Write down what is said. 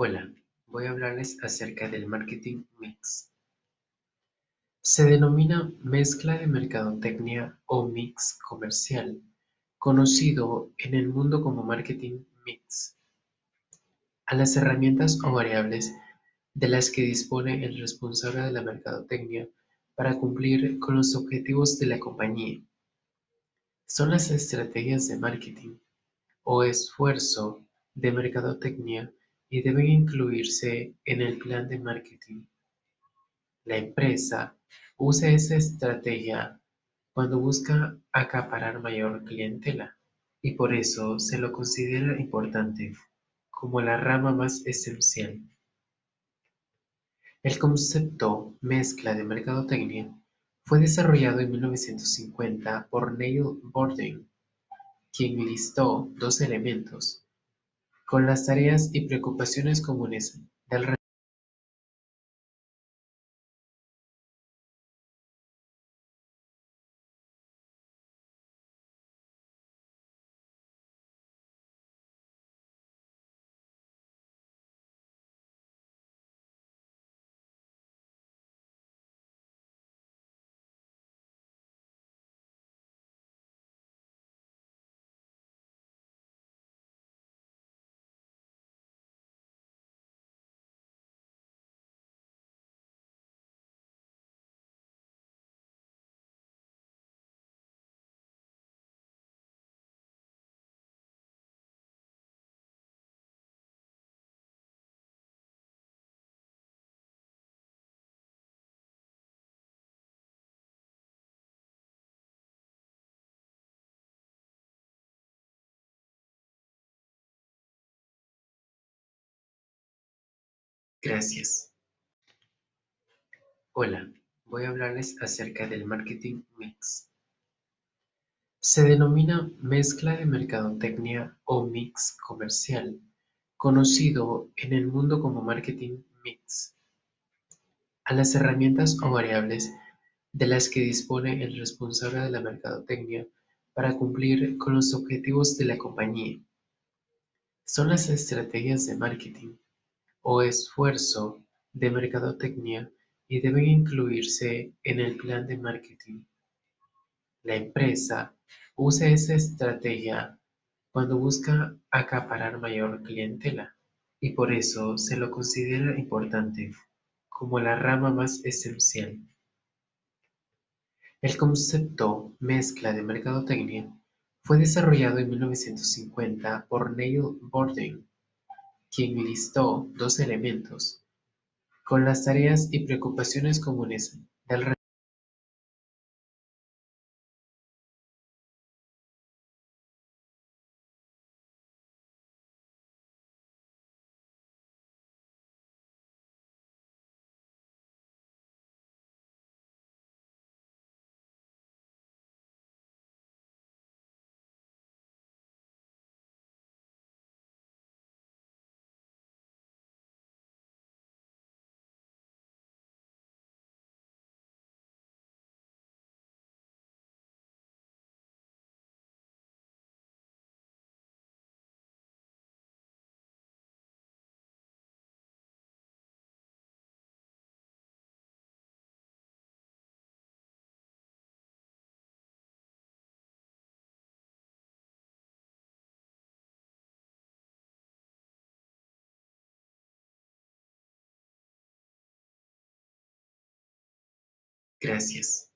Hola, voy a hablarles acerca del marketing mix. Se denomina mezcla de mercadotecnia o mix comercial, conocido en el mundo como marketing mix, a las herramientas o variables de las que dispone el responsable de la mercadotecnia para cumplir con los objetivos de la compañía. Son las estrategias de marketing o esfuerzo de mercadotecnia y deben incluirse en el plan de marketing. La empresa usa esa estrategia cuando busca acaparar mayor clientela y por eso se lo considera importante, como la rama más esencial. El concepto mezcla de mercadotecnia fue desarrollado en 1950 por Neil Borden, quien listó dos elementos con las tareas y preocupaciones comunes del Gracias. Hola, voy a hablarles acerca del marketing mix. Se denomina mezcla de mercadotecnia o mix comercial, conocido en el mundo como marketing mix, a las herramientas o variables de las que dispone el responsable de la mercadotecnia para cumplir con los objetivos de la compañía. Son las estrategias de marketing o esfuerzo de mercadotecnia y deben incluirse en el plan de marketing. La empresa usa esa estrategia cuando busca acaparar mayor clientela y por eso se lo considera importante, como la rama más esencial. El concepto mezcla de mercadotecnia fue desarrollado en 1950 por Neil Borden quien listó dos elementos con las tareas y preocupaciones comunes del Gracias.